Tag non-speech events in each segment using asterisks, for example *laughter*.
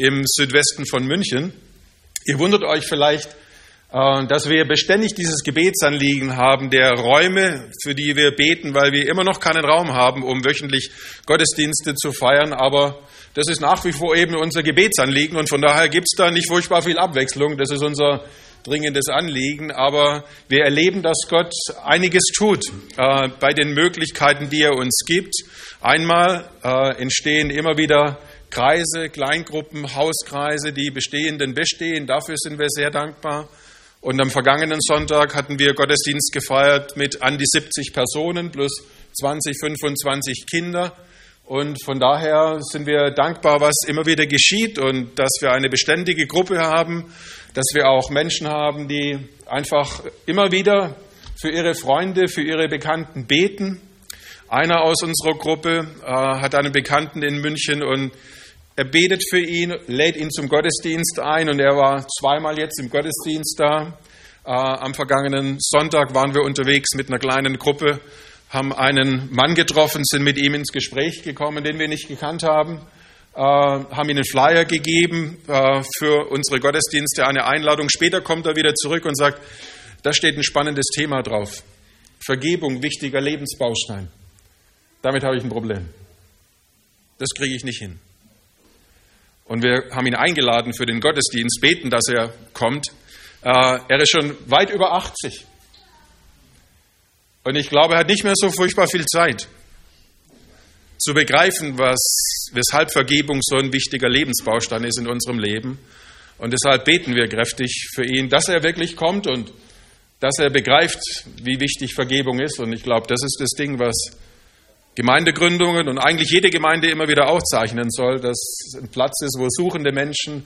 im Südwesten von München. Ihr wundert euch vielleicht, äh, dass wir beständig dieses Gebetsanliegen haben der Räume, für die wir beten, weil wir immer noch keinen Raum haben, um wöchentlich Gottesdienste zu feiern. Aber das ist nach wie vor eben unser Gebetsanliegen und von daher gibt es da nicht furchtbar viel Abwechslung. Das ist unser dringendes Anliegen, aber wir erleben, dass Gott einiges tut äh, bei den Möglichkeiten, die er uns gibt. Einmal äh, entstehen immer wieder Kreise, Kleingruppen, Hauskreise, die bestehenden bestehen. Dafür sind wir sehr dankbar. Und am vergangenen Sonntag hatten wir Gottesdienst gefeiert mit an die 70 Personen plus 20, 25 Kinder. Und von daher sind wir dankbar, was immer wieder geschieht und dass wir eine beständige Gruppe haben, dass wir auch Menschen haben, die einfach immer wieder für ihre Freunde, für ihre Bekannten beten. Einer aus unserer Gruppe äh, hat einen Bekannten in München und er betet für ihn, lädt ihn zum Gottesdienst ein und er war zweimal jetzt im Gottesdienst da. Äh, am vergangenen Sonntag waren wir unterwegs mit einer kleinen Gruppe, haben einen Mann getroffen, sind mit ihm ins Gespräch gekommen, den wir nicht gekannt haben. Äh, haben ihnen Flyer gegeben äh, für unsere Gottesdienste, eine Einladung. Später kommt er wieder zurück und sagt, da steht ein spannendes Thema drauf. Vergebung, wichtiger Lebensbaustein. Damit habe ich ein Problem. Das kriege ich nicht hin. Und wir haben ihn eingeladen für den Gottesdienst, beten, dass er kommt. Äh, er ist schon weit über 80. Und ich glaube, er hat nicht mehr so furchtbar viel Zeit zu begreifen, was, weshalb Vergebung so ein wichtiger Lebensbaustein ist in unserem Leben. Und deshalb beten wir kräftig für ihn, dass er wirklich kommt und dass er begreift, wie wichtig Vergebung ist. Und ich glaube, das ist das Ding, was Gemeindegründungen und eigentlich jede Gemeinde immer wieder auszeichnen soll, dass es ein Platz ist, wo suchende Menschen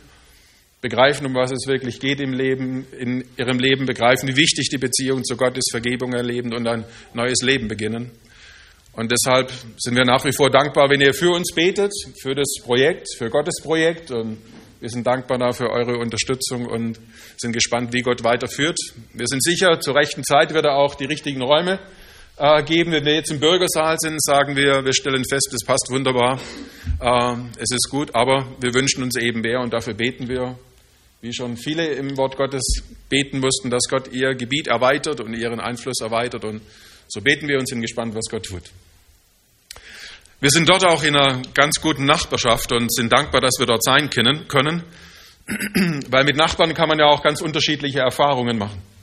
begreifen, um was es wirklich geht im Leben, in ihrem Leben begreifen, wie wichtig die Beziehung zu Gott ist, Vergebung erleben und ein neues Leben beginnen. Und deshalb sind wir nach wie vor dankbar, wenn ihr für uns betet, für das Projekt, für Gottes Projekt. Und wir sind dankbar dafür eure Unterstützung und sind gespannt, wie Gott weiterführt. Wir sind sicher, zur rechten Zeit wird er auch die richtigen Räume geben. Wenn wir jetzt im Bürgersaal sind, sagen wir, wir stellen fest, es passt wunderbar, äh, es ist gut, aber wir wünschen uns eben mehr und dafür beten wir, wie schon viele im Wort Gottes beten mussten, dass Gott ihr Gebiet erweitert und ihren Einfluss erweitert und so beten wir und sind gespannt, was Gott tut. Wir sind dort auch in einer ganz guten Nachbarschaft und sind dankbar, dass wir dort sein können, *clears throat* weil mit Nachbarn kann man ja auch ganz unterschiedliche Erfahrungen machen.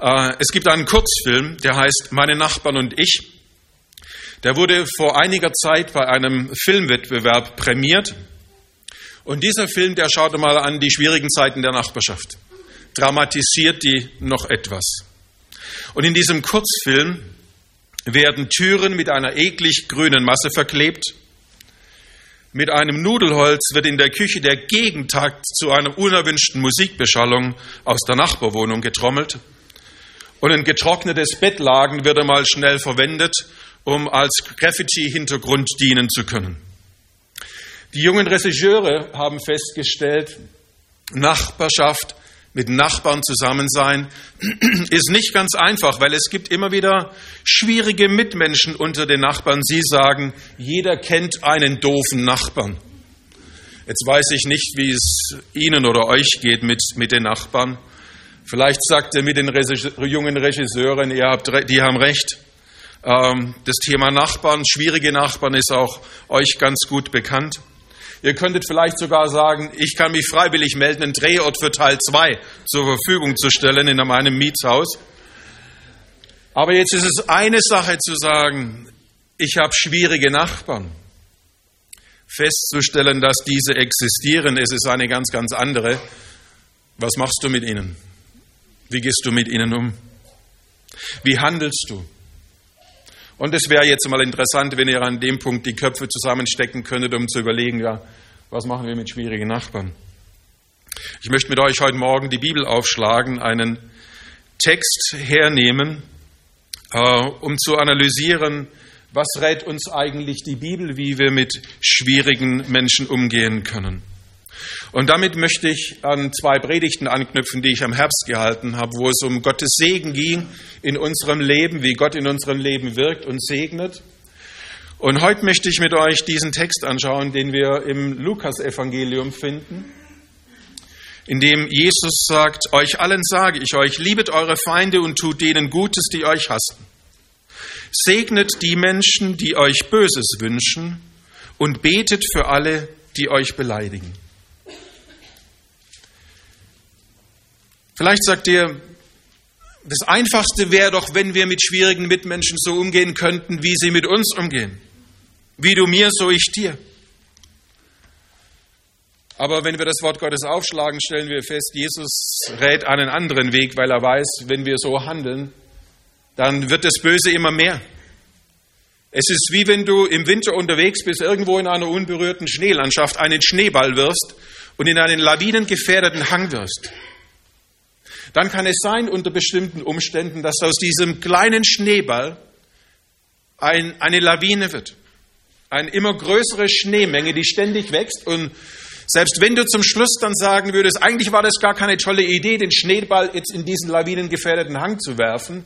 Äh, es gibt einen Kurzfilm, der heißt Meine Nachbarn und ich. Der wurde vor einiger Zeit bei einem Filmwettbewerb prämiert. Und dieser Film, der schaut mal an die schwierigen Zeiten der Nachbarschaft, dramatisiert die noch etwas. Und in diesem Kurzfilm werden Türen mit einer eklig grünen Masse verklebt. Mit einem Nudelholz wird in der Küche der Gegentakt zu einer unerwünschten Musikbeschallung aus der Nachbarwohnung getrommelt. Und ein getrocknetes Bettlagen wird einmal schnell verwendet, um als Graffiti-Hintergrund dienen zu können. Die jungen Regisseure haben festgestellt, Nachbarschaft mit Nachbarn zusammen sein, *clears throat* ist nicht ganz einfach, weil es gibt immer wieder schwierige Mitmenschen unter den Nachbarn. Sie sagen, jeder kennt einen doofen Nachbarn. Jetzt weiß ich nicht, wie es Ihnen oder euch geht mit, mit den Nachbarn. Vielleicht sagt er mit den jungen Regisseuren, ihr habt, die haben recht. Ähm, das Thema Nachbarn, schwierige Nachbarn ist auch euch ganz gut bekannt. Ihr könntet vielleicht sogar sagen, ich kann mich freiwillig melden, einen Drehort für Teil 2 zur Verfügung zu stellen in meinem Mietshaus. Aber jetzt ist es eine Sache zu sagen, ich habe schwierige Nachbarn. Festzustellen, dass diese existieren, es ist eine ganz, ganz andere. Was machst du mit ihnen? Wie gehst du mit ihnen um? Wie handelst du? Und es wäre jetzt mal interessant, wenn ihr an dem Punkt die Köpfe zusammenstecken könntet, um zu überlegen, ja, was machen wir mit schwierigen Nachbarn? Ich möchte mit euch heute Morgen die Bibel aufschlagen, einen Text hernehmen, äh, um zu analysieren, was rät uns eigentlich die Bibel, wie wir mit schwierigen Menschen umgehen können. Und damit möchte ich an zwei Predigten anknüpfen, die ich am Herbst gehalten habe, wo es um Gottes Segen ging in unserem Leben, wie Gott in unserem Leben wirkt und segnet. Und heute möchte ich mit euch diesen Text anschauen, den wir im Lukas-Evangelium finden, in dem Jesus sagt, euch allen sage ich euch, liebet eure Feinde und tut denen Gutes, die euch hassen. Segnet die Menschen, die euch Böses wünschen und betet für alle, die euch beleidigen. Vielleicht sagt ihr, das Einfachste wäre doch, wenn wir mit schwierigen Mitmenschen so umgehen könnten, wie sie mit uns umgehen. Wie du mir, so ich dir. Aber wenn wir das Wort Gottes aufschlagen, stellen wir fest, Jesus rät einen anderen Weg, weil er weiß, wenn wir so handeln, dann wird das Böse immer mehr. Es ist wie wenn du im Winter unterwegs bist, irgendwo in einer unberührten Schneelandschaft einen Schneeball wirst und in einen lawinengefährdeten Hang wirst dann kann es sein unter bestimmten Umständen, dass aus diesem kleinen Schneeball ein, eine Lawine wird. Eine immer größere Schneemenge, die ständig wächst. Und selbst wenn du zum Schluss dann sagen würdest, eigentlich war das gar keine tolle Idee, den Schneeball jetzt in diesen lawinengefährdeten Hang zu werfen.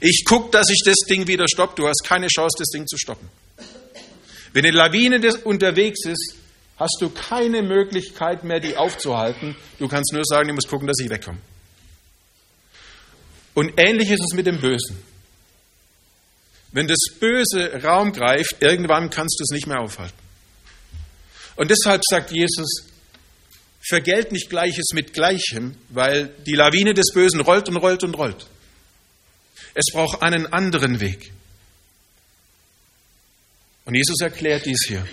Ich gucke, dass ich das Ding wieder stoppe. Du hast keine Chance, das Ding zu stoppen. Wenn eine Lawine unterwegs ist, hast du keine Möglichkeit mehr, die aufzuhalten. Du kannst nur sagen, ich muss gucken, dass ich wegkomme. Und ähnlich ist es mit dem Bösen. Wenn das Böse Raum greift, irgendwann kannst du es nicht mehr aufhalten. Und deshalb sagt Jesus, vergelt nicht Gleiches mit Gleichem, weil die Lawine des Bösen rollt und rollt und rollt. Es braucht einen anderen Weg. Und Jesus erklärt dies hier.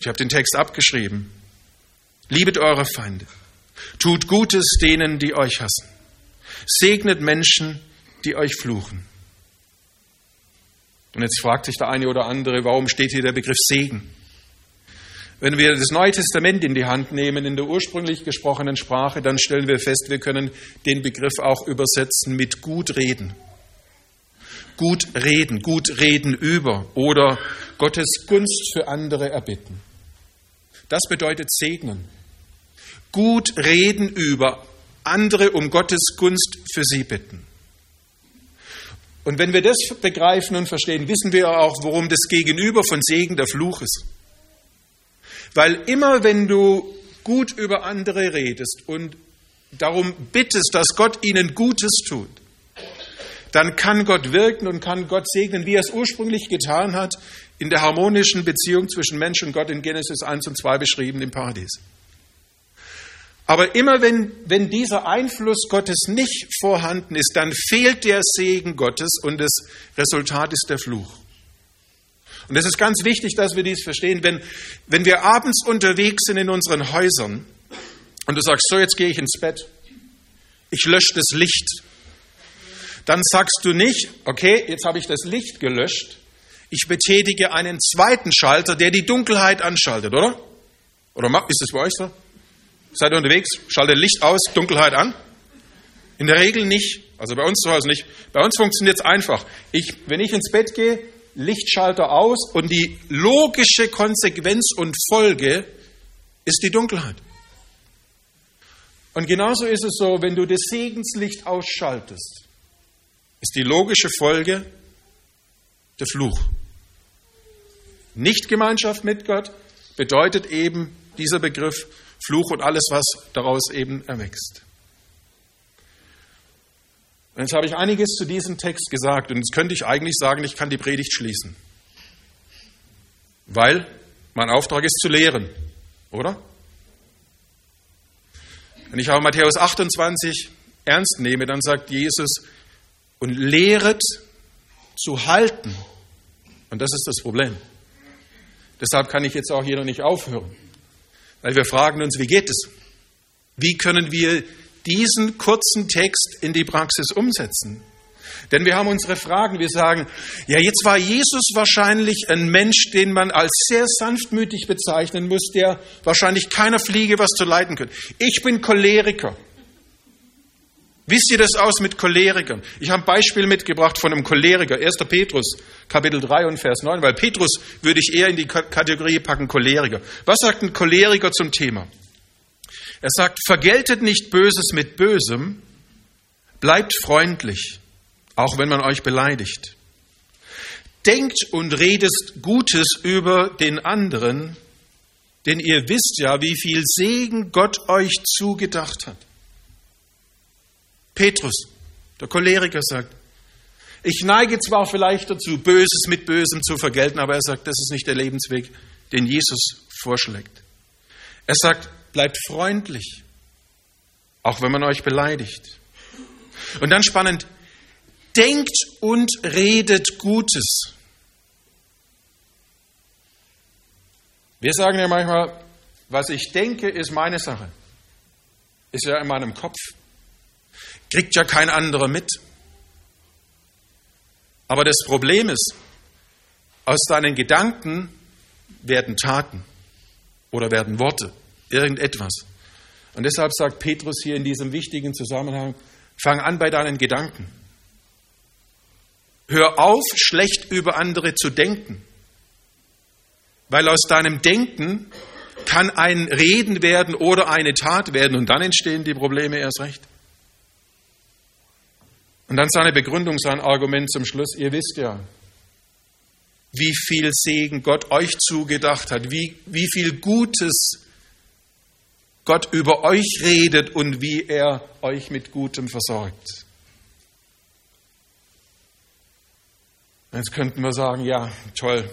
Ich habe den Text abgeschrieben. Liebet eure Feinde. Tut Gutes denen, die euch hassen. Segnet Menschen, die euch fluchen. Und jetzt fragt sich der eine oder andere, warum steht hier der Begriff Segen? Wenn wir das Neue Testament in die Hand nehmen, in der ursprünglich gesprochenen Sprache, dann stellen wir fest, wir können den Begriff auch übersetzen mit gut reden. Gut reden, gut reden über oder Gottes Gunst für andere erbitten. Das bedeutet segnen. Gut reden über andere um Gottes Gunst für sie bitten. Und wenn wir das begreifen und verstehen, wissen wir auch, worum das Gegenüber von Segen der Fluch ist. Weil immer wenn du gut über andere redest und darum bittest, dass Gott ihnen Gutes tut, dann kann Gott wirken und kann Gott segnen, wie er es ursprünglich getan hat, in der harmonischen Beziehung zwischen Mensch und Gott in Genesis 1 und 2 beschrieben im Paradies. Aber immer wenn, wenn dieser Einfluss Gottes nicht vorhanden ist, dann fehlt der Segen Gottes und das Resultat ist der Fluch. Und es ist ganz wichtig, dass wir dies verstehen. Wenn, wenn wir abends unterwegs sind in unseren Häusern und du sagst, so jetzt gehe ich ins Bett, ich lösche das Licht, dann sagst du nicht, okay, jetzt habe ich das Licht gelöscht, ich betätige einen zweiten Schalter, der die Dunkelheit anschaltet, oder? Oder ist das bei euch so? Seid ihr unterwegs? Schaltet Licht aus, Dunkelheit an? In der Regel nicht. Also bei uns zu Hause nicht. Bei uns funktioniert es einfach. Ich, wenn ich ins Bett gehe, Lichtschalter aus und die logische Konsequenz und Folge ist die Dunkelheit. Und genauso ist es so, wenn du das Segenslicht ausschaltest, ist die logische Folge der Fluch. Nicht Gemeinschaft mit Gott bedeutet eben dieser Begriff Fluch und alles, was daraus eben erwächst. Und jetzt habe ich einiges zu diesem Text gesagt und jetzt könnte ich eigentlich sagen, ich kann die Predigt schließen. Weil mein Auftrag ist zu lehren, oder? Wenn ich aber Matthäus 28 ernst nehme, dann sagt Jesus, und lehret zu halten. Und das ist das Problem. Deshalb kann ich jetzt auch hier noch nicht aufhören. Weil wir fragen uns, wie geht es? Wie können wir diesen kurzen Text in die Praxis umsetzen? Denn wir haben unsere Fragen. Wir sagen, ja, jetzt war Jesus wahrscheinlich ein Mensch, den man als sehr sanftmütig bezeichnen muss, der wahrscheinlich keiner Fliege was zu leiden könnte. Ich bin Choleriker. Wisst ihr das aus mit Cholerikern? Ich habe ein Beispiel mitgebracht von einem Choleriker, 1. Petrus, Kapitel 3 und Vers 9, weil Petrus würde ich eher in die Kategorie packen, Choleriker. Was sagt ein Choleriker zum Thema? Er sagt, vergeltet nicht Böses mit Bösem, bleibt freundlich, auch wenn man euch beleidigt. denkt und redet Gutes über den anderen, denn ihr wisst ja, wie viel Segen Gott euch zugedacht hat. Petrus, der Choleriker, sagt, ich neige zwar vielleicht dazu, Böses mit Bösem zu vergelten, aber er sagt, das ist nicht der Lebensweg, den Jesus vorschlägt. Er sagt, bleibt freundlich, auch wenn man euch beleidigt. Und dann spannend, denkt und redet Gutes. Wir sagen ja manchmal, was ich denke, ist meine Sache. Ist ja in meinem Kopf. Kriegt ja kein anderer mit. Aber das Problem ist, aus deinen Gedanken werden Taten oder werden Worte, irgendetwas. Und deshalb sagt Petrus hier in diesem wichtigen Zusammenhang, fang an bei deinen Gedanken. Hör auf, schlecht über andere zu denken, weil aus deinem Denken kann ein Reden werden oder eine Tat werden und dann entstehen die Probleme erst recht. Und dann seine Begründung, sein Argument zum Schluss. Ihr wisst ja, wie viel Segen Gott euch zugedacht hat, wie, wie viel Gutes Gott über euch redet und wie er euch mit Gutem versorgt. Jetzt könnten wir sagen, ja, toll,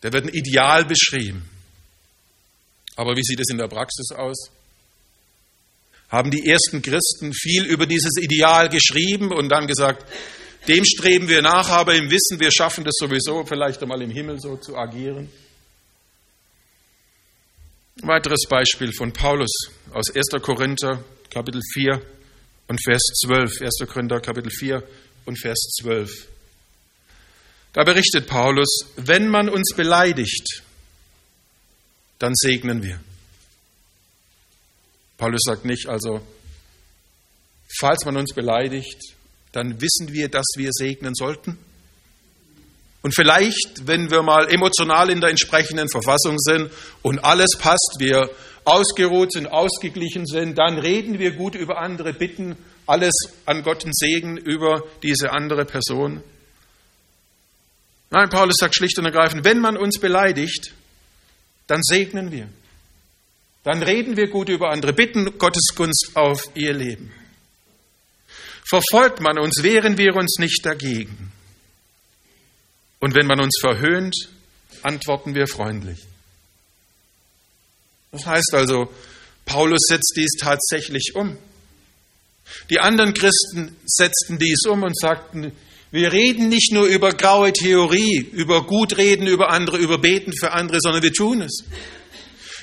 da wird ein Ideal beschrieben. Aber wie sieht es in der Praxis aus? Haben die ersten Christen viel über dieses Ideal geschrieben und dann gesagt, dem streben wir nach, aber im Wissen, wir schaffen das sowieso, vielleicht einmal im Himmel so zu agieren. Ein weiteres Beispiel von Paulus aus 1. Korinther Kapitel 4 und Vers 12. 1. Korinther Kapitel 4 und Vers 12. Da berichtet Paulus, wenn man uns beleidigt, dann segnen wir. Paulus sagt nicht, also, falls man uns beleidigt, dann wissen wir, dass wir segnen sollten. Und vielleicht, wenn wir mal emotional in der entsprechenden Verfassung sind und alles passt, wir ausgeruht sind, ausgeglichen sind, dann reden wir gut über andere, bitten alles an Gottes Segen über diese andere Person. Nein, Paulus sagt schlicht und ergreifend, wenn man uns beleidigt, dann segnen wir. Dann reden wir gut über andere, bitten Gottes Gunst auf ihr Leben. Verfolgt man uns, wehren wir uns nicht dagegen. Und wenn man uns verhöhnt, antworten wir freundlich. Das heißt also, Paulus setzt dies tatsächlich um. Die anderen Christen setzten dies um und sagten, wir reden nicht nur über graue Theorie, über Gutreden über andere, über Beten für andere, sondern wir tun es.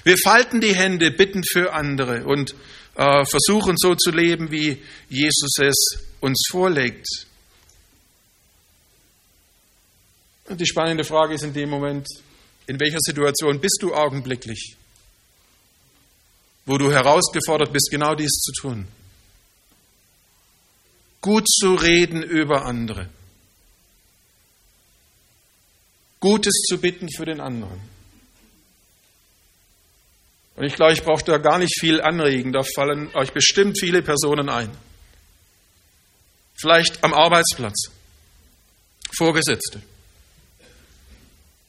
Wir falten die Hände, bitten für andere und äh, versuchen so zu leben, wie Jesus es uns vorlegt. Und die spannende Frage ist in dem Moment, in welcher Situation bist du augenblicklich, wo du herausgefordert bist, genau dies zu tun? Gut zu reden über andere. Gutes zu bitten für den anderen. Und ich glaube, ich brauche da gar nicht viel anregen, da fallen euch bestimmt viele Personen ein. Vielleicht am Arbeitsplatz, Vorgesetzte,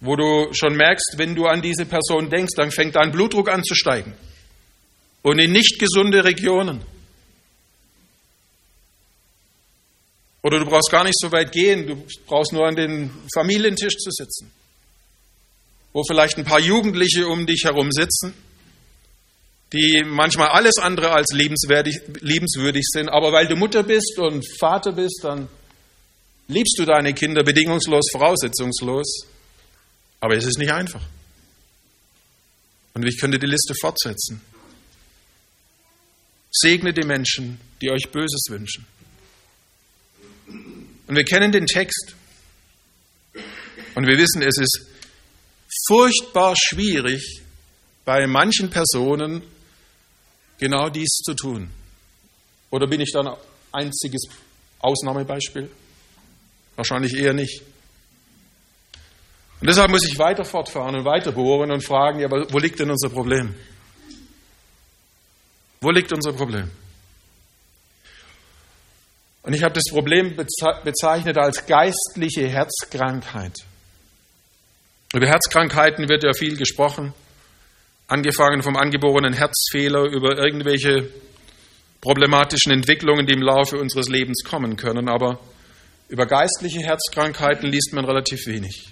wo du schon merkst, wenn du an diese Person denkst, dann fängt dein Blutdruck an zu steigen. Und in nicht gesunde Regionen. Oder du brauchst gar nicht so weit gehen, du brauchst nur an den Familientisch zu sitzen, wo vielleicht ein paar Jugendliche um dich herum sitzen die manchmal alles andere als liebenswürdig sind. Aber weil du Mutter bist und Vater bist, dann liebst du deine Kinder bedingungslos, voraussetzungslos. Aber es ist nicht einfach. Und ich könnte die Liste fortsetzen. Segne die Menschen, die euch Böses wünschen. Und wir kennen den Text. Und wir wissen, es ist furchtbar schwierig, bei manchen Personen genau dies zu tun? Oder bin ich dann ein einziges Ausnahmebeispiel? Wahrscheinlich eher nicht. Und deshalb muss ich weiter fortfahren und weiter bohren und fragen, ja, wo liegt denn unser Problem? Wo liegt unser Problem? Und ich habe das Problem bezeichnet als geistliche Herzkrankheit. Über Herzkrankheiten wird ja viel gesprochen, angefangen vom angeborenen Herzfehler über irgendwelche problematischen Entwicklungen, die im Laufe unseres Lebens kommen können, aber über geistliche Herzkrankheiten liest man relativ wenig.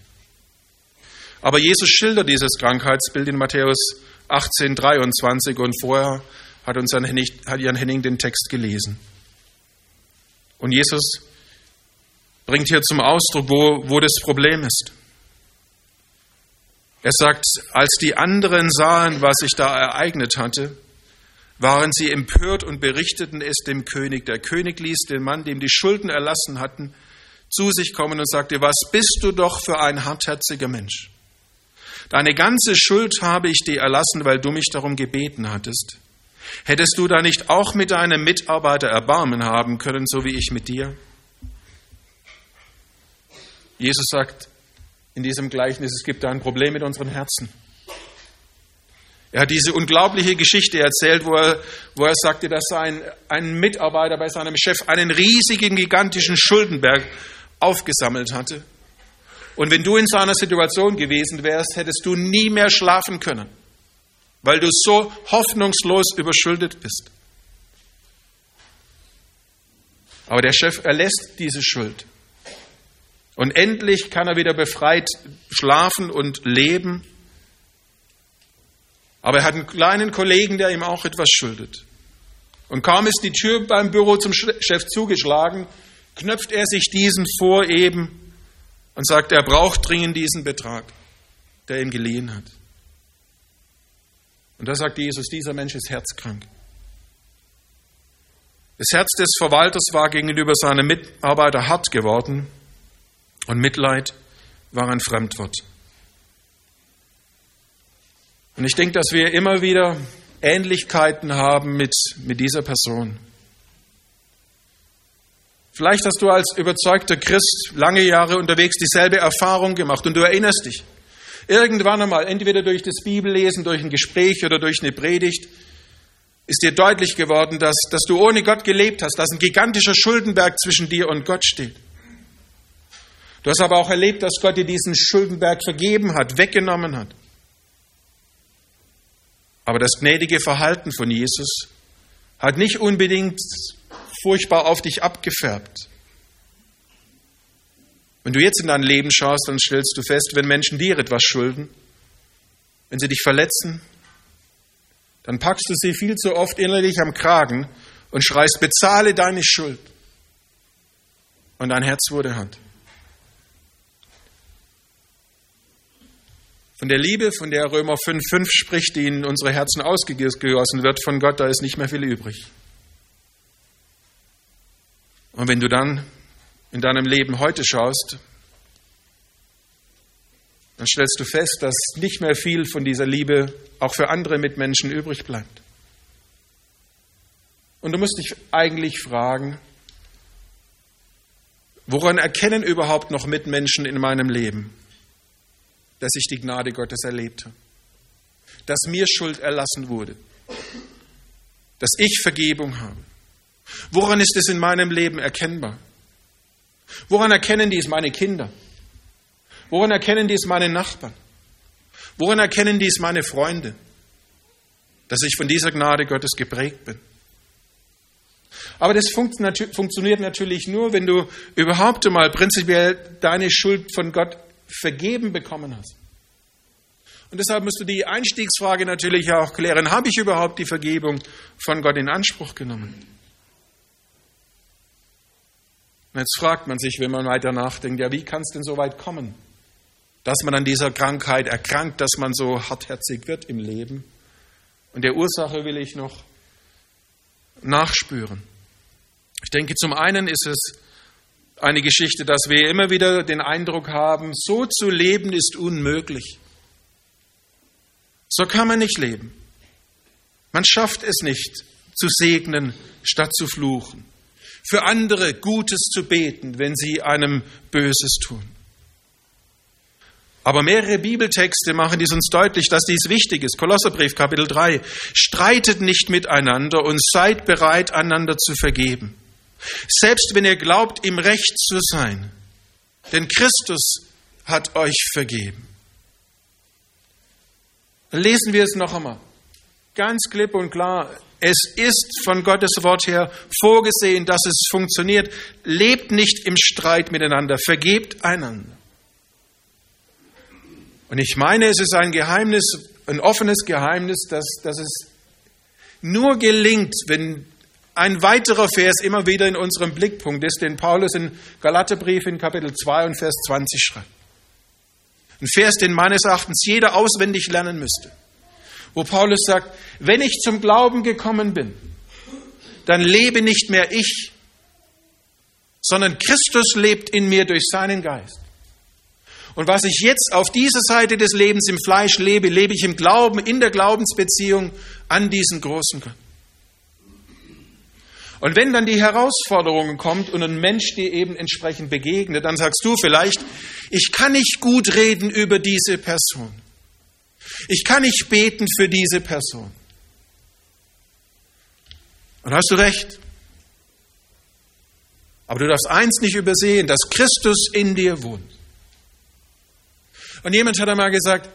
Aber Jesus schildert dieses Krankheitsbild in Matthäus 18, 23 und vorher hat uns Jan Henning, den Text gelesen. Und Jesus bringt hier zum Ausdruck, wo, wo das Problem ist. Er sagt, als die anderen sahen, was sich da ereignet hatte, waren sie empört und berichteten es dem König. Der König ließ den Mann, dem die Schulden erlassen hatten, zu sich kommen und sagte, was bist du doch für ein hartherziger Mensch? Deine ganze Schuld habe ich dir erlassen, weil du mich darum gebeten hattest. Hättest du da nicht auch mit deinem Mitarbeiter Erbarmen haben können, so wie ich mit dir? Jesus sagt in diesem Gleichnis, es gibt da ein Problem mit unseren Herzen. Er hat diese unglaubliche Geschichte erzählt, wo er, wo er sagte, dass ein, ein Mitarbeiter bei seinem Chef einen riesigen, gigantischen Schuldenberg aufgesammelt hatte. Und wenn du in seiner Situation gewesen wärst, hättest du nie mehr schlafen können, weil du so hoffnungslos überschuldet bist. Aber der Chef erlässt diese Schuld. Und endlich kann er wieder befreit schlafen und leben. Aber er hat einen kleinen Kollegen, der ihm auch etwas schuldet. Und kaum ist die Tür beim Büro zum Chef zugeschlagen, knöpft er sich diesen vor eben und sagt, er braucht dringend diesen Betrag, der ihm geliehen hat. Und da sagt Jesus, dieser Mensch ist herzkrank. Das Herz des Verwalters war gegenüber seinem Mitarbeiter hart geworden und Mitleid war ein Fremdwort. Und ich denke, dass wir immer wieder Ähnlichkeiten haben mit, mit dieser Person. Vielleicht hast du als überzeugter Christ lange Jahre unterwegs dieselbe Erfahrung gemacht und du erinnerst dich. Irgendwann einmal, entweder durch das Bibellesen, durch ein Gespräch oder durch eine Predigt, ist dir deutlich geworden, dass, dass du ohne Gott gelebt hast, dass ein gigantischer Schuldenberg zwischen dir und Gott steht. Du hast aber auch erlebt, dass Gott dir diesen Schuldenberg vergeben hat, weggenommen hat. Aber das gnädige Verhalten von Jesus hat nicht unbedingt furchtbar auf dich abgefärbt. Wenn du jetzt in dein Leben schaust, dann stellst du fest, wenn Menschen dir etwas schulden, wenn sie dich verletzen, dann packst du sie viel zu oft innerlich am Kragen und schreist, bezahle deine Schuld. Und dein Herz wurde hart. Von der Liebe, von der Römer 5,5 spricht, die in unsere Herzen ausgegossen wird von Gott, da ist nicht mehr viel übrig. Und wenn du dann in deinem Leben heute schaust, dann stellst du fest, dass nicht mehr viel von dieser Liebe auch für andere Mitmenschen übrig bleibt. Und du musst dich eigentlich fragen, woran erkennen überhaupt noch Mitmenschen in meinem Leben, dass ich die Gnade Gottes erlebte, dass mir Schuld erlassen wurde, dass ich Vergebung habe? Woran ist es in meinem Leben erkennbar? Woran erkennen dies meine Kinder? Woran erkennen dies meine Nachbarn? Woran erkennen dies meine Freunde? Dass ich von dieser Gnade Gottes geprägt bin. Aber das funktioniert natürlich nur, wenn du überhaupt einmal prinzipiell deine Schuld von Gott vergeben bekommen hast. Und deshalb musst du die Einstiegsfrage natürlich auch klären, habe ich überhaupt die Vergebung von Gott in Anspruch genommen? Und jetzt fragt man sich, wenn man weiter nachdenkt, ja, wie kann es denn so weit kommen, dass man an dieser Krankheit erkrankt, dass man so hartherzig wird im Leben? Und der Ursache will ich noch nachspüren. Ich denke, zum einen ist es eine Geschichte, dass wir immer wieder den Eindruck haben, so zu leben ist unmöglich. So kann man nicht leben. Man schafft es nicht, zu segnen statt zu fluchen für andere Gutes zu beten, wenn sie einem Böses tun. Aber mehrere Bibeltexte machen dies uns deutlich, dass dies wichtig ist. Kolosserbrief Kapitel 3. Streitet nicht miteinander und seid bereit, einander zu vergeben. Selbst wenn ihr glaubt, im Recht zu sein. Denn Christus hat euch vergeben. Lesen wir es noch einmal. Ganz klipp und klar. Es ist von Gottes Wort her vorgesehen, dass es funktioniert. Lebt nicht im Streit miteinander, vergebt einander. Und ich meine, es ist ein Geheimnis, ein offenes Geheimnis, dass, dass es nur gelingt, wenn ein weiterer Vers immer wieder in unserem Blickpunkt ist, den Paulus in Galaterbrief in Kapitel 2 und Vers 20 schreibt. Ein Vers, den meines Erachtens jeder auswendig lernen müsste. Wo Paulus sagt, wenn ich zum Glauben gekommen bin, dann lebe nicht mehr ich, sondern Christus lebt in mir durch seinen Geist. Und was ich jetzt auf dieser Seite des Lebens im Fleisch lebe, lebe ich im Glauben, in der Glaubensbeziehung an diesen großen Gott. Und wenn dann die Herausforderung kommt und ein Mensch dir eben entsprechend begegnet, dann sagst du vielleicht, ich kann nicht gut reden über diese Person. Ich kann nicht beten für diese Person. Und hast du recht. Aber du darfst eins nicht übersehen, dass Christus in dir wohnt. Und jemand hat einmal gesagt,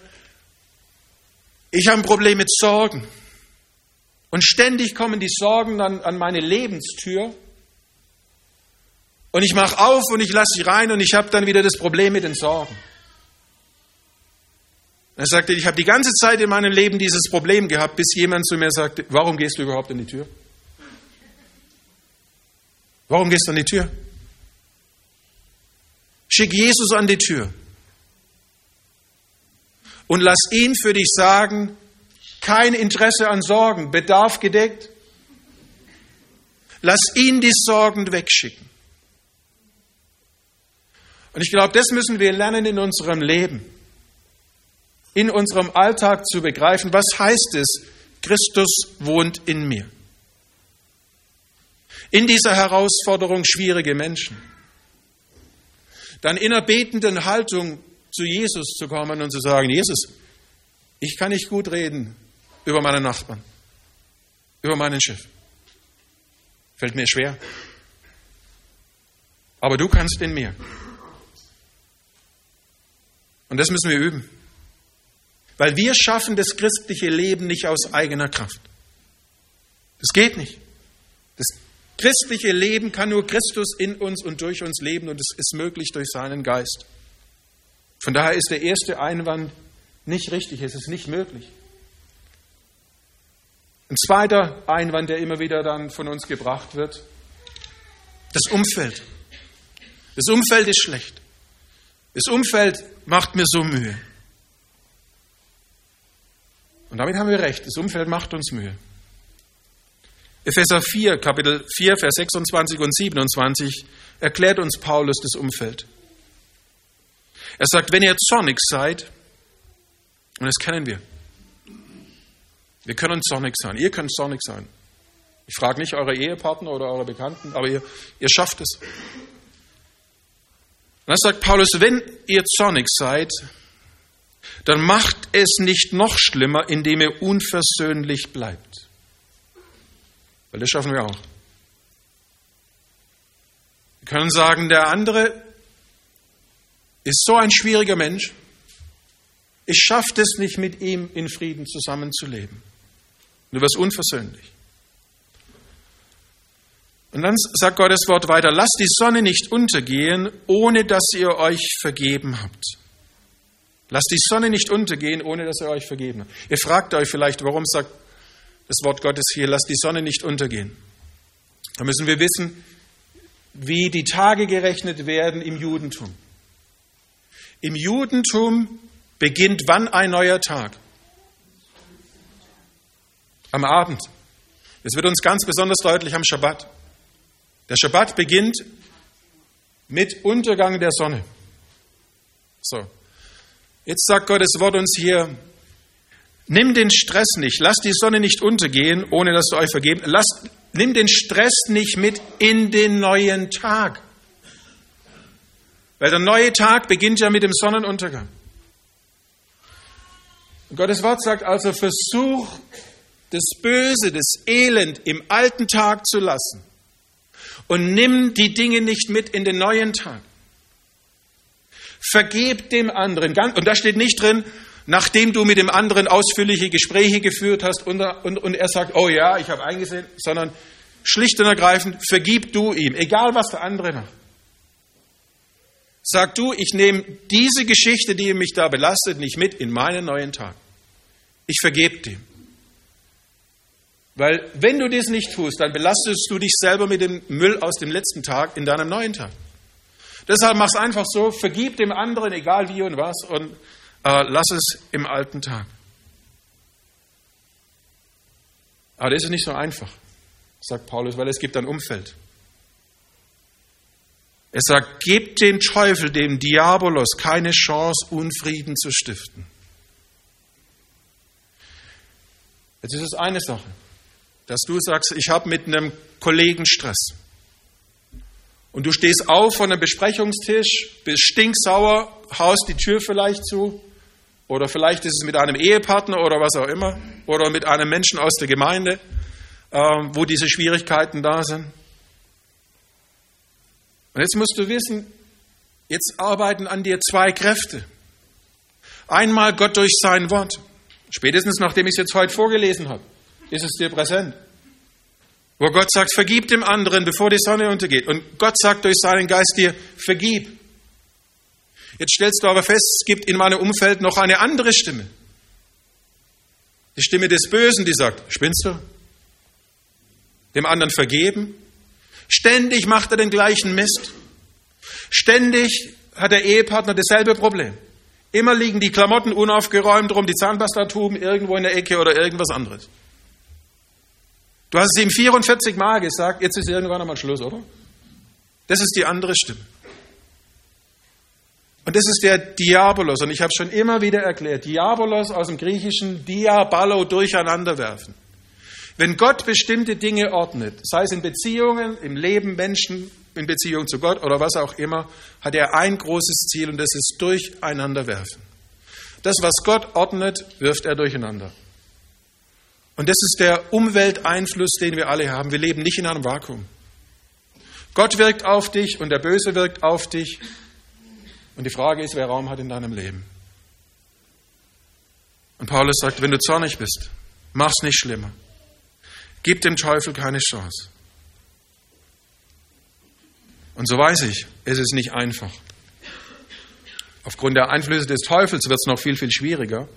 ich habe ein Problem mit Sorgen. Und ständig kommen die Sorgen dann an meine Lebenstür. Und ich mache auf und ich lasse sie rein und ich habe dann wieder das Problem mit den Sorgen. Er sagte, ich habe die ganze Zeit in meinem Leben dieses Problem gehabt, bis jemand zu mir sagte, warum gehst du überhaupt an die Tür? Warum gehst du an die Tür? Schick Jesus an die Tür und lass ihn für dich sagen, kein Interesse an Sorgen, Bedarf gedeckt. Lass ihn die Sorgen wegschicken. Und ich glaube, das müssen wir lernen in unserem Leben, in unserem Alltag zu begreifen. Was heißt es, Christus wohnt in mir? In dieser Herausforderung schwierige Menschen. Dann in einer betenden Haltung zu Jesus zu kommen und zu sagen, Jesus, ich kann nicht gut reden über meine Nachbarn, über meinen Chef. Fällt mir schwer. Aber du kannst in mir. Und das müssen wir üben. Weil wir schaffen das christliche Leben nicht aus eigener Kraft. Das geht nicht. Das christliche Leben kann nur Christus in uns und durch uns leben und es ist möglich durch seinen Geist. Von daher ist der erste Einwand nicht richtig, es ist nicht möglich. Ein zweiter Einwand, der immer wieder dann von uns gebracht wird, das Umfeld. Das Umfeld ist schlecht. Das Umfeld macht mir so Mühe. Und damit haben wir recht, das Umfeld macht uns Mühe. Epheser 4, Kapitel 4, Vers 26 und 27 erklärt uns Paulus das Umfeld. Er sagt, wenn ihr zornig seid, und das kennen wir, wir können zornig sein, ihr könnt zornig sein. Ich frage nicht eure Ehepartner oder eure Bekannten, aber ihr, ihr schafft es. Und dann sagt Paulus, wenn ihr zornig seid, dann macht es nicht noch schlimmer, indem ihr unversöhnlich bleibt. Weil das schaffen wir auch. Wir können sagen, der andere ist so ein schwieriger Mensch. Ich schaffe es nicht, mit ihm in Frieden zusammenzuleben. Du wirst unversöhnlich. Und dann sagt Gottes Wort weiter, lasst die Sonne nicht untergehen, ohne dass ihr euch vergeben habt. Lasst die Sonne nicht untergehen, ohne dass ihr euch vergeben habt. Ihr fragt euch vielleicht, warum sagt das Wort Gottes hier, lasst die Sonne nicht untergehen. Da müssen wir wissen, wie die Tage gerechnet werden im Judentum. Im Judentum beginnt wann ein neuer Tag? Am Abend. Es wird uns ganz besonders deutlich am Schabbat. Der Schabbat beginnt mit Untergang der Sonne. So. Jetzt sagt Gottes Wort uns hier, nimm den Stress nicht, lass die Sonne nicht untergehen, ohne dass du euch vergeben. Lass, nimm den Stress nicht mit in den neuen Tag. Weil der neue Tag beginnt ja mit dem Sonnenuntergang. Und Gottes Wort sagt also, versuch das Böse, das Elend im alten Tag zu lassen und nimm die Dinge nicht mit in den neuen Tag. Vergeb dem anderen. Und da steht nicht drin, nachdem du mit dem anderen ausführliche Gespräche geführt hast und, und, und er sagt, oh ja, ich habe eingesehen, sondern schlicht und ergreifend, vergib du ihm, egal was der andere macht. Sag du, ich nehme diese Geschichte, die mich da belastet, nicht mit in meinen neuen Tag. Ich vergebe dem. Weil wenn du das nicht tust, dann belastest du dich selber mit dem Müll aus dem letzten Tag in deinem neuen Tag. Deshalb mach es einfach so, vergib dem anderen, egal wie und was, und äh, lass es im alten Tag. Aber das ist nicht so einfach, sagt Paulus, weil es gibt ein Umfeld. Er sagt, gebt dem Teufel, dem Diabolos, keine Chance, Unfrieden zu stiften. Jetzt ist es eine Sache, dass du sagst, ich habe mit einem Kollegen Stress. Und du stehst auf von einem Besprechungstisch, bist stinksauer, haust die Tür vielleicht zu, oder vielleicht ist es mit einem Ehepartner oder was auch immer, oder mit einem Menschen aus der Gemeinde, ähm, wo diese Schwierigkeiten da sind. Und jetzt musst du wissen, jetzt arbeiten an dir zwei Kräfte. Einmal Gott durch sein Wort. Spätestens nachdem ich es jetzt heute vorgelesen habe, ist es dir präsent. Wo Gott sagt, vergib dem anderen, bevor die Sonne untergeht. Und Gott sagt durch seinen Geist dir, vergib. Jetzt stellst du aber fest, es gibt in meinem Umfeld noch eine andere Stimme. Die Stimme des Bösen, die sagt, spinnst du? Dem anderen vergeben? Ständig macht er den gleichen Mist. Ständig hat der Ehepartner dasselbe Problem. Immer liegen die Klamotten unaufgeräumt rum, die Zahnpastatuben irgendwo in der Ecke oder irgendwas anderes. Du hast es ihm 44 Mal gesagt, jetzt ist irgendwann einmal Schluss, oder? Das ist die andere Stimme. Und das ist der Diabolos. Und ich habe schon immer wieder erklärt, Diabolos aus dem Griechischen, Diabalo, durcheinanderwerfen. Wenn Gott bestimmte Dinge ordnet, sei es in Beziehungen, im Leben Menschen, in Beziehung zu Gott oder was auch immer, hat er ein großes Ziel und das ist durcheinanderwerfen. Das, was Gott ordnet, wirft er durcheinander. Und das ist der Umwelteinfluss, den wir alle haben. Wir leben nicht in einem Vakuum. Gott wirkt auf dich und der Böse wirkt auf dich. Und die Frage ist, wer Raum hat in deinem Leben. Und Paulus sagt, wenn du zornig bist, mach's nicht schlimmer. Gib dem Teufel keine Chance. Und so weiß ich, es ist nicht einfach. Aufgrund der Einflüsse des Teufels wird es noch viel, viel schwieriger.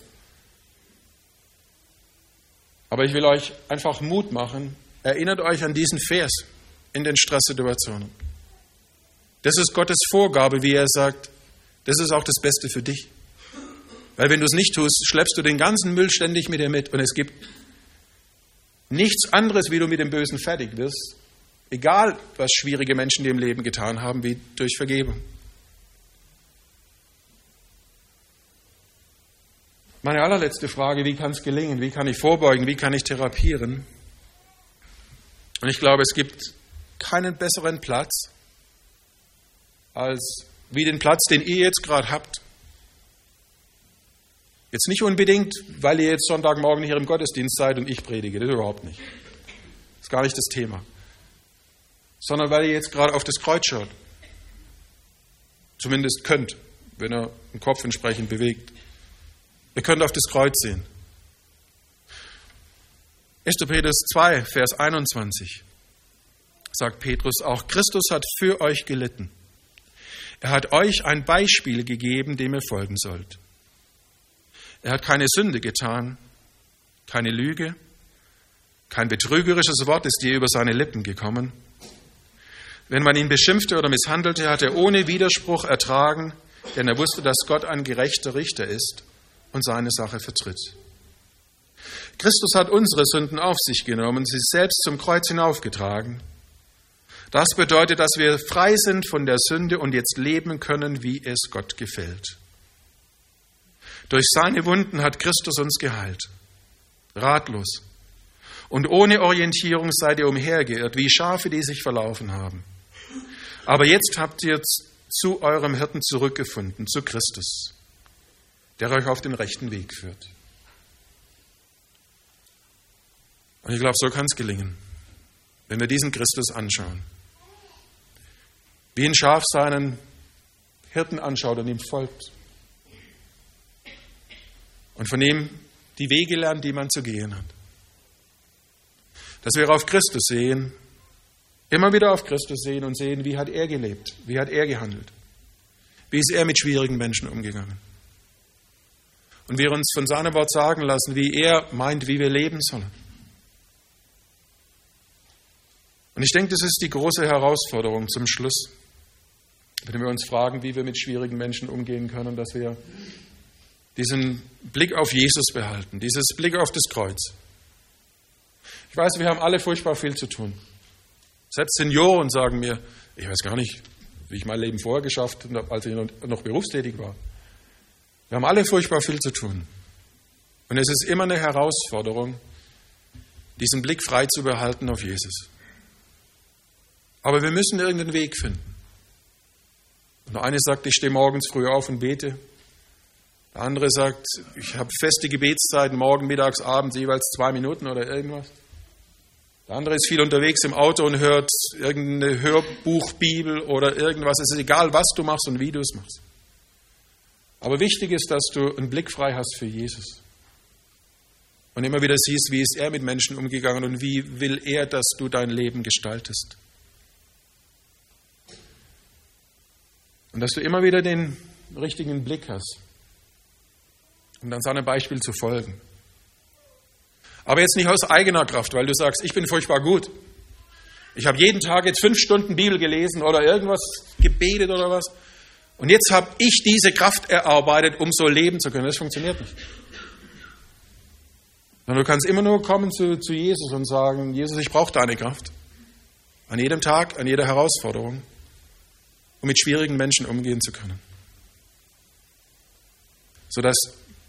Aber ich will euch einfach Mut machen. Erinnert euch an diesen Vers in den Stresssituationen. Das ist Gottes Vorgabe, wie er sagt, das ist auch das Beste für dich. Weil wenn du es nicht tust, schleppst du den ganzen Müll ständig mit dir mit und es gibt nichts anderes, wie du mit dem Bösen fertig wirst, egal was schwierige Menschen dir im Leben getan haben, wie durch Vergebung. Meine allerletzte Frage, wie kann es gelingen? Wie kann ich vorbeugen? Wie kann ich therapieren? Und ich glaube, es gibt keinen besseren Platz als wie den Platz, den ihr jetzt gerade habt. Jetzt nicht unbedingt, weil ihr jetzt Sonntagmorgen hier im Gottesdienst seid und ich predige, das überhaupt nicht. Das ist gar nicht das Thema. Sondern weil ihr jetzt gerade auf das Kreuz schaut. Zumindest könnt, wenn er den Kopf entsprechend bewegt. Ihr könnt auf das Kreuz sehen. 1. Petrus 2, Vers 21 sagt Petrus, auch Christus hat für euch gelitten. Er hat euch ein Beispiel gegeben, dem ihr folgen sollt. Er hat keine Sünde getan, keine Lüge, kein betrügerisches Wort ist je über seine Lippen gekommen. Wenn man ihn beschimpfte oder misshandelte, hat er ohne Widerspruch ertragen, denn er wusste, dass Gott ein gerechter Richter ist und seine Sache vertritt. Christus hat unsere Sünden auf sich genommen, sie selbst zum Kreuz hinaufgetragen. Das bedeutet, dass wir frei sind von der Sünde und jetzt leben können, wie es Gott gefällt. Durch seine Wunden hat Christus uns geheilt. Ratlos. Und ohne Orientierung seid ihr umhergeirrt, wie Schafe, die sich verlaufen haben. Aber jetzt habt ihr zu eurem Hirten zurückgefunden, zu Christus der euch auf den rechten Weg führt. Und ich glaube, so kann es gelingen, wenn wir diesen Christus anschauen. Wie ein Schaf seinen Hirten anschaut und ihm folgt. und von ihm die Wege lernen, die man zu gehen hat. Dass wir auf Christus sehen, immer wieder auf Christus sehen und sehen, wie hat er gelebt, wie hat er gehandelt, wie ist er mit schwierigen Menschen umgegangen. Und wir uns von seinem Wort sagen lassen, wie er meint, wie wir leben sollen. Und ich denke, das ist die große Herausforderung zum Schluss, wenn wir uns fragen, wie wir mit schwierigen Menschen umgehen können, dass wir diesen Blick auf Jesus behalten, dieses Blick auf das Kreuz. Ich weiß, wir haben alle furchtbar viel zu tun. Selbst Senioren sagen mir, ich weiß gar nicht, wie ich mein Leben vorher geschafft habe, als ich noch berufstätig war. Wir haben alle furchtbar viel zu tun. Und es ist immer eine Herausforderung, diesen Blick frei zu behalten auf Jesus. Aber wir müssen irgendeinen Weg finden. Und der eine sagt, ich stehe morgens früh auf und bete. Der andere sagt, ich habe feste Gebetszeiten, morgen, mittags, abends, jeweils zwei Minuten oder irgendwas. Der andere ist viel unterwegs im Auto und hört irgendeine Hörbuchbibel oder irgendwas. Es ist egal, was du machst und wie du es machst. Aber wichtig ist, dass du einen Blick frei hast für Jesus. Und immer wieder siehst, wie ist er mit Menschen umgegangen und wie will er, dass du dein Leben gestaltest. Und dass du immer wieder den richtigen Blick hast, um dann seinem Beispiel zu folgen. Aber jetzt nicht aus eigener Kraft, weil du sagst, ich bin furchtbar gut. Ich habe jeden Tag jetzt fünf Stunden Bibel gelesen oder irgendwas gebetet oder was. Und jetzt habe ich diese Kraft erarbeitet, um so leben zu können. Das funktioniert nicht. Sondern du kannst immer nur kommen zu, zu Jesus und sagen, Jesus, ich brauche deine Kraft. An jedem Tag, an jeder Herausforderung um mit schwierigen Menschen umgehen zu können. Sodass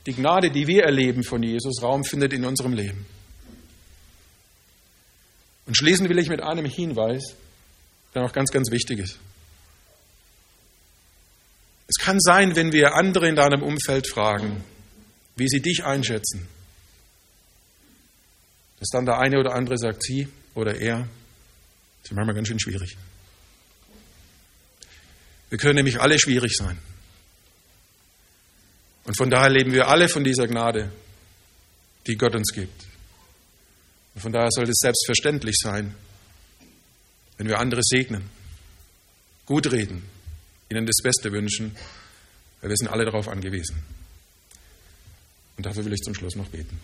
die Gnade, die wir erleben von Jesus, Raum findet in unserem Leben. Und schließen will ich mit einem Hinweis, der noch ganz, ganz wichtig ist. Es kann sein, wenn wir andere in deinem Umfeld fragen, wie sie dich einschätzen, dass dann der eine oder andere sagt, sie oder er, das ist manchmal ganz schön schwierig. Wir können nämlich alle schwierig sein. Und von daher leben wir alle von dieser Gnade, die Gott uns gibt. Und von daher sollte es selbstverständlich sein, wenn wir andere segnen, gut reden, ihnen das Beste wünschen, weil wir sind alle darauf angewiesen. Und dafür will ich zum Schluss noch beten.